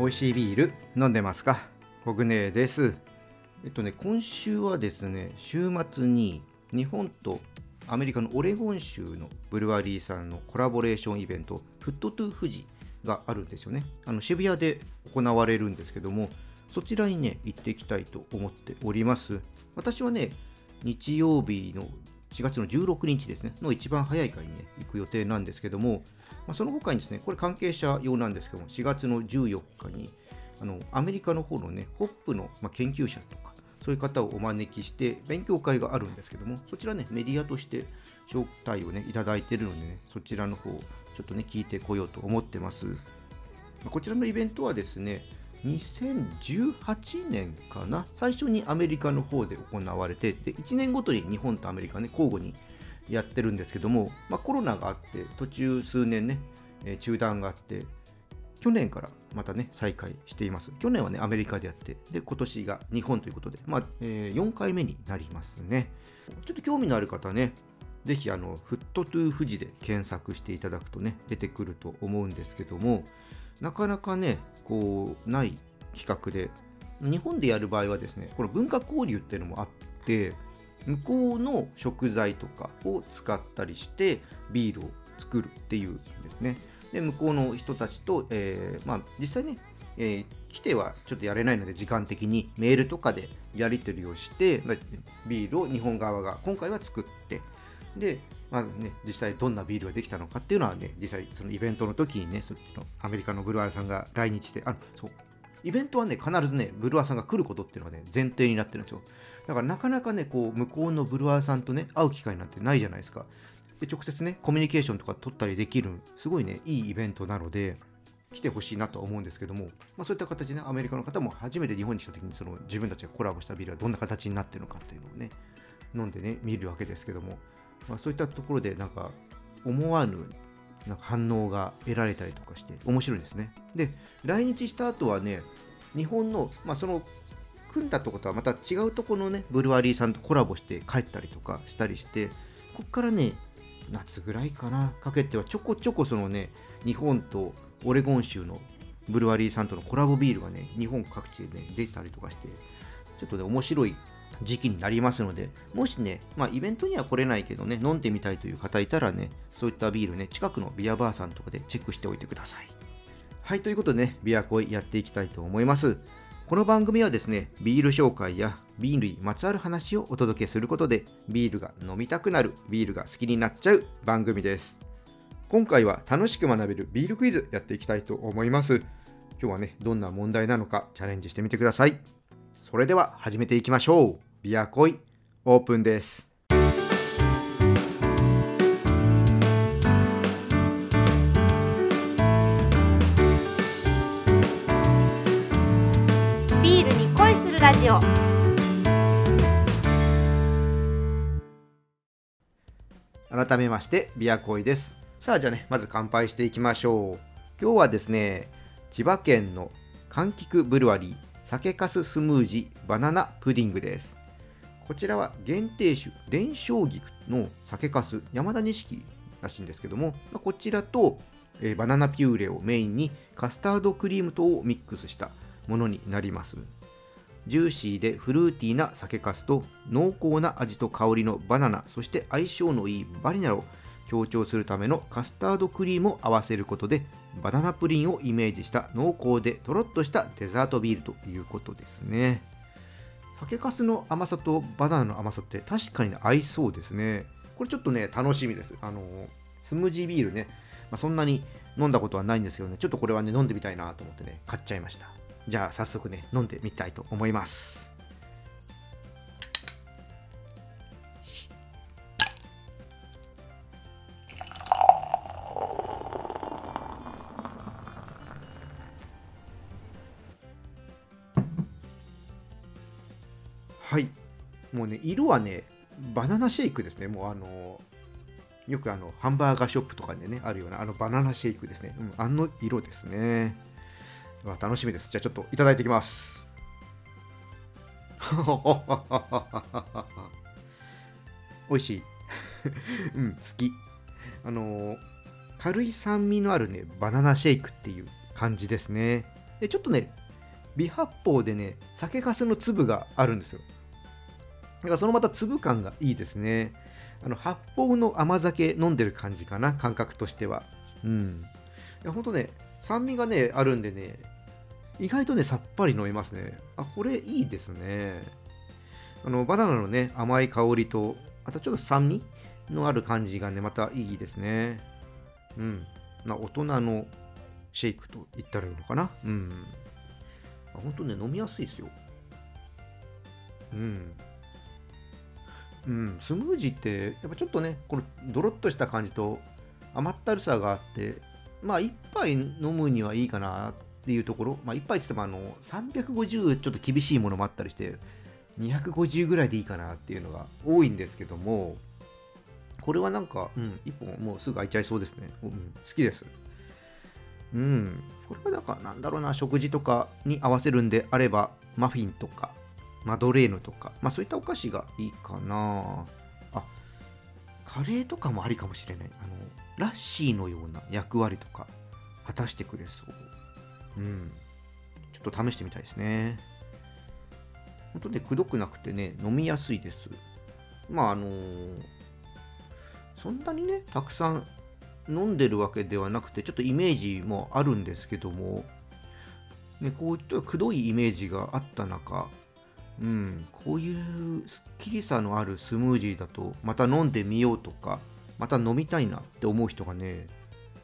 美味しいビール飲んでますか？コグネです。えっとね今週はですね週末に日本とアメリカのオレゴン州のブルワリーさんのコラボレーションイベントフットトゥ富士があるんですよね。あの渋谷で行われるんですけどもそちらにね行っていきたいと思っております。私はね日曜日の4月の16日ですね、の一番早い回に、ね、行く予定なんですけども、まあ、その他にですね、これ関係者用なんですけども、4月の14日に、あのアメリカの方のね、ホップの、ま、研究者とか、そういう方をお招きして勉強会があるんですけども、そちらね、メディアとして招待をね、いただいているのでね、そちらの方、ちょっとね、聞いてこようと思ってます。こちらのイベントはですね、2018年かな。最初にアメリカの方で行われてで1年ごとに日本とアメリカね交互にやってるんですけども、まあ、コロナがあって途中数年ね、えー、中断があって去年からまたね再開しています。去年はねアメリカでやってで今年が日本ということで、まあえー、4回目になりますね。ちょっと興味のある方ねぜひあのフットトゥー富士で検索していただくとね出てくると思うんですけどもなかなかねこうない企画で。日本でやる場合はですねこの文化交流っていうのもあって向こうの食材とかを使ったりしてビールを作るっていうんですね。で向こうの人たちと、えー、まあ、実際ね、えー、来てはちょっとやれないので時間的にメールとかでやり取りをして、ま、ビールを日本側が今回は作ってでまあね、実際どんなビールができたのかっていうのはね、実際そのイベントの時にね、そっちのアメリカのブルワーさんが来日して、あのそうイベントはね、必ずね、ブルワーさんが来ることっていうのがね、前提になってるんですよ。だからなかなかね、こう、向こうのブルワーさんとね、会う機会なんてないじゃないですか。で、直接ね、コミュニケーションとか取ったりできる、すごいね、いいイベントなので、来てほしいなと思うんですけども、まあ、そういった形で、ね、アメリカの方も初めて日本に来た時にその自分たちがコラボしたビールはどんな形になってるのかっていうのをね、飲んでね、見るわけですけども、まあ、そういったところでなんか思わぬなんか反応が得られたりとかして面白いですね。で、来日した後はね、日本の、まあ、その組んだとことはまた違うところのね、ブルワリーさんとコラボして帰ったりとかしたりして、こっからね、夏ぐらいかな、かけてはちょこちょこそのね、日本とオレゴン州のブルワリーさんとのコラボビールがね、日本各地でね、出たりとかして、ちょっとね、面白い時期になりますので、もしね、まあ、イベントには来れないけどね、飲んでみたいという方いたらね、そういったビールね、近くのビアバーさんとかでチェックしておいてください。はい、ということでね、ビアコイやっていきたいと思います。この番組はですね、ビール紹介やビールにまつわる話をお届けすることで、ビールが飲みたくなる、ビールが好きになっちゃう番組です。今回は楽しく学べるビールクイズやっていきたいと思います。今日はね、どんな問題なのかチャレンジしてみてください。それでは始めていきましょう。ビアコイオープンです。ビールに恋するラジオ。改めましてビアコイです。さあじゃあねまず乾杯していきましょう。今日はですね千葉県の柑橘ブルワリー酒粕スムージーバナナプディングですこちらは限定種伝承菊の酒粕山田錦らしいんですけども、まこちらと、え、バナナピューレをメインにカスタードクリーム等をミックスしたものになります。ジューシーでフルーティーな酒粕と濃厚な味と香りのバナナそして相性のいいバリナを強調するためのカスタードクリームを合わせることでバナナプリンをイメージした濃厚でとろっとしたデザートビールということですね。酒粕の甘さとバナナの甘さって確かに、合いそうですね。これちょっとね、楽しみです。あの、スムージービールね、まあ、そんなに飲んだことはないんですけどね、ちょっとこれはね、飲んでみたいなと思ってね、買っちゃいました。じゃあ早速ね、飲んでみたいと思います。もうね色はねバナナシェイクですね。もうあのよくあのハンバーガーショップとかでねあるようなあのバナナシェイクですね、うん、あの色ですね。わ楽しみです。じゃあちょっといただいてきます。美味しい。うん好き。あの軽い酸味のあるねバナナシェイクっていう感じですね。でちょっとね微発泡でね酒粕の粒があるんですよ。だからそのまた粒感がいいですね。あの発泡の甘酒飲んでる感じかな感覚としては。うん。いやほんとね酸味がねあるんでね意外とねさっぱり飲めますね。あこれいいですね。あのバナナのね甘い香りとあとちょっと酸味のある感じがねまたいいですね。うん。まあ大人のシェイクと言ったらいいのかな。うん。本当ね飲みやすいですよ。うん。うんスムージーってやっぱちょっとねこのドロッとした感じと甘ったるさがあってまあ一杯飲むにはいいかなっていうところ。まあ一杯って言ってもあの350ちょっと厳しいものもあったりして250ぐらいでいいかなっていうのが多いんですけどもこれはなんか、うん、1本もうすぐ開いちゃいそうですね、うん、好きです。うんこれはなんかなんだろうな食事とかに合わせるんであればマフィンとか。マドレーヌとか。まあそういったお菓子がいいかな。あカレーとかもありかもしれない。あのラッシーのような役割とか果たしてくれそう。うん。ちょっと試してみたいですね。本当でくどくなくてね飲みやすいです。まああのー、そんなにねたくさん飲んでるわけではなくてちょっとイメージもあるんですけどもねこういったくどいイメージがあった中うん、こういうすっきりさのあるスムージーだとまた飲んでみようとかまた飲みたいなって思う人がね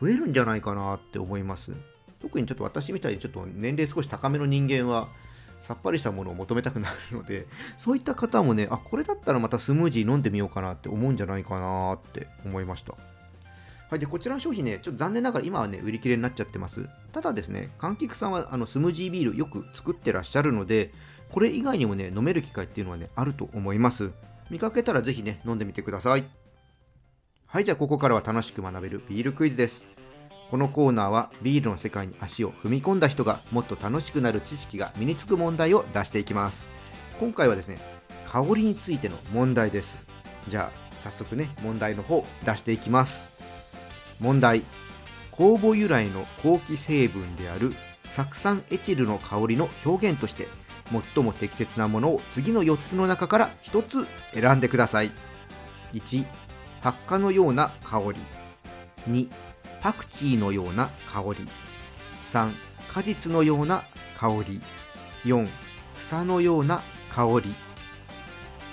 増えるんじゃないかなって思います。特にちょっと私みたいにちょっと年齢少し高めの人間はさっぱりしたものを求めたくなるので そういった方もねあこれだったらまたスムージー飲んでみようかなって思うんじゃないかなって思いました。はい、でこちらの商品ね、ちょっと残念ながら今はね、売り切れになっちゃってます。ただですね、柑橘さんはあのスムージービールよく作ってらっしゃるので、これ以外にもね、飲める機会っていうのはね、あると思います。見かけたらぜひね、飲んでみてください。はい、じゃあここからは楽しく学べるビールクイズです。このコーナーはビールの世界に足を踏み込んだ人がもっと楽しくなる知識が身につく問題を出していきます。今回はですね、香りについての問題です。じゃあ早速ね、問題の方出していきます。問題。酵母由来の後期成分である酢酸エチルの香りの表現として最も適切なものを次の4つの中から1つ選んでください。1発火のような香り。2パクチーのような香り。3果実のような香り。4草のような香り。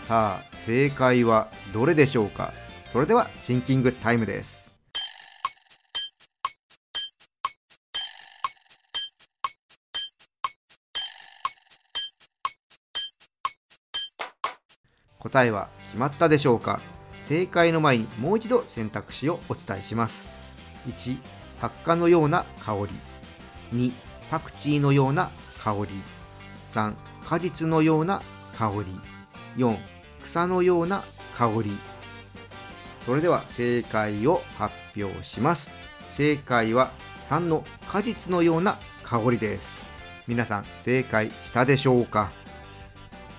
さあ正解はどれでしょうか？それではシンキングタイムです。答えは決まったでしょうか？正解の前にもう一度選択肢をお伝えします。1発火のような香り。2パクチーのような香り。3果実のような香り。4草のような香り。それでは正解を発表します。正解は3の果実のような香りです。皆さん正解したでしょうか？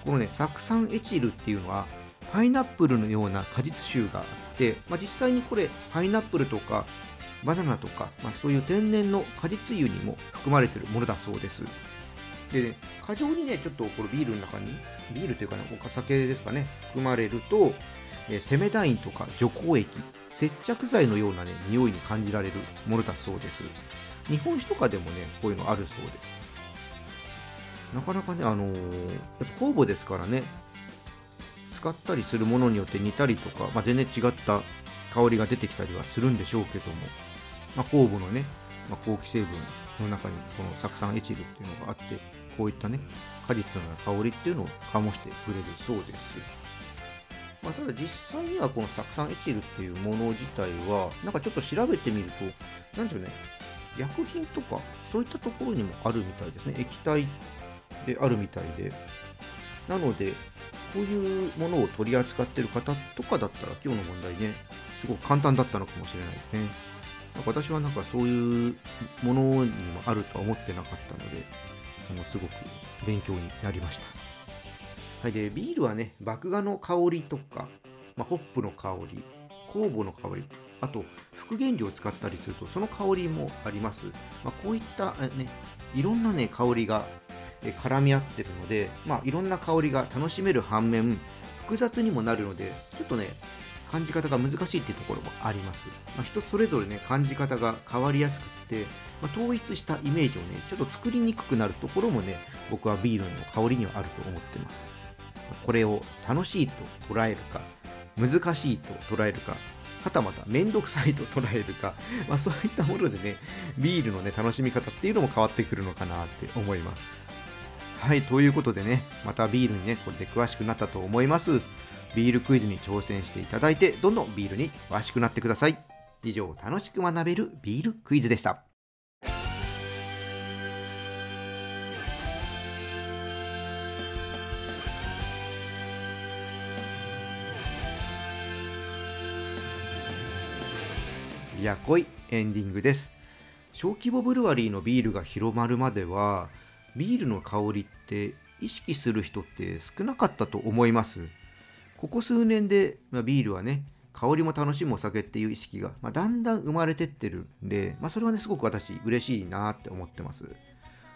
このね酢酸エチルっていうのはパイナップルのような果実臭があって、まあ、実際にこれパイナップルとかバナナとか、まあ、そういう天然の果実油にも含まれているものだそうです。で、ね、過剰にねちょっとこのビールの中にビールというかねお酒ですかね含まれると、え、セメダインとか除光液接着剤のようなね匂いに感じられるものだそうです。日本酒とかでもねこういうのあるそうです。なかなかね、あのー、やっぱ酵母ですからね、使ったりするものによって煮たりとか、まあ、全然違った香りが出てきたりはするんでしょうけども、まあ、酵母のね、まあ、後期成分の中にこの酢酸エチルっていうのがあって、こういったね、果実のような香りっていうのを醸してくれるそうです。まあ、ただ実際にはこの酢酸エチルっていうもの自体は、なんかちょっと調べてみると、なんでしょうね、薬品とかそういったところにもあるみたいですね。液体であるみたいで、なので、こういうものを取り扱ってる方とかだったら、今日の問題ね、すごく簡単だったのかもしれないですね。私はなんかそういうものにもあるとは思ってなかったので、あのすごく勉強になりました。はい、でビールはね、麦芽の香りとか、まあ、ホップの香り、酵母の香りあと副原料を使ったりするとその香りもあります、まあ、こういったねいろんなね香りが絡み合ってるので、まあ、いろんな香りが楽しめる反面複雑にもなるのでちょっとね感じ方が難しいっていうところもあります、まあ、人それぞれね感じ方が変わりやすくって、まあ、統一したイメージをねちょっと作りにくくなるところもね僕はビールの香りにはあると思ってます。これを楽しいと捉えるか難しいと捉えるかはたまた面倒くさいと捉えるか、まあ、そういったものでねビールのね楽しみ方っていうのも変わってくるのかなって思います。はいということでねまたビールにねこれで詳しくなったと思います。ビールクイズに挑戦していただいてどんどんビールに詳しくなってください。以上楽しく学べるビールクイズでした。やこいエンディングです。小規模ブルワリーのビールが広まるまではビールの香りって意識する人って少なかったと思います。ここ数年で、まあ、ビールはね香りも楽しむお酒っていう意識が、まあ、だんだん生まれてってるんで、まあ、それはねすごく私嬉しいなって思ってます。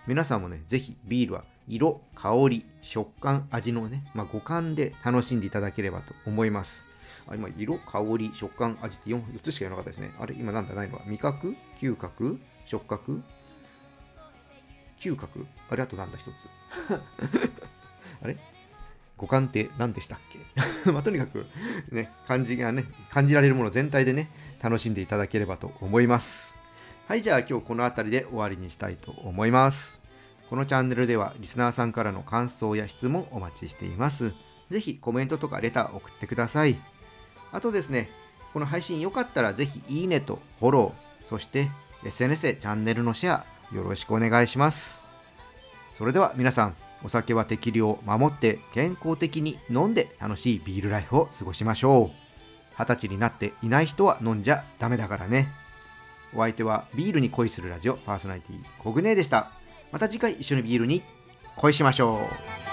皆さんもねぜひビールは色香り食感味のね、まあ、五感で楽しんでいただければと思います。あ今色香り食感味って 4, 4つしか言わなかったですね。あれ今なんだ？ないのは味覚？嗅覚？触覚？嗅覚？あれあとなんだ一つ。あれ？五感って何でしたっけ？まあとにかくね感じがね感じられるもの全体でね楽しんでいただければと思います。はいじゃあ今日この辺りで終わりにしたいと思います。このチャンネルではリスナーさんからの感想や質問お待ちしています。ぜひコメントとかレター送ってください。あとですねこの配信よかったらぜひいいねとフォローそして SNS でチャンネルのシェアよろしくお願いします。それでは皆さんお酒は適量守って健康的に飲んで楽しいビールライフを過ごしましょう。二十歳になっていない人は飲んじゃダメだからね。お相手はビールに恋するラジオパーソナリティコグネでした。また次回一緒にビールに恋しましょう。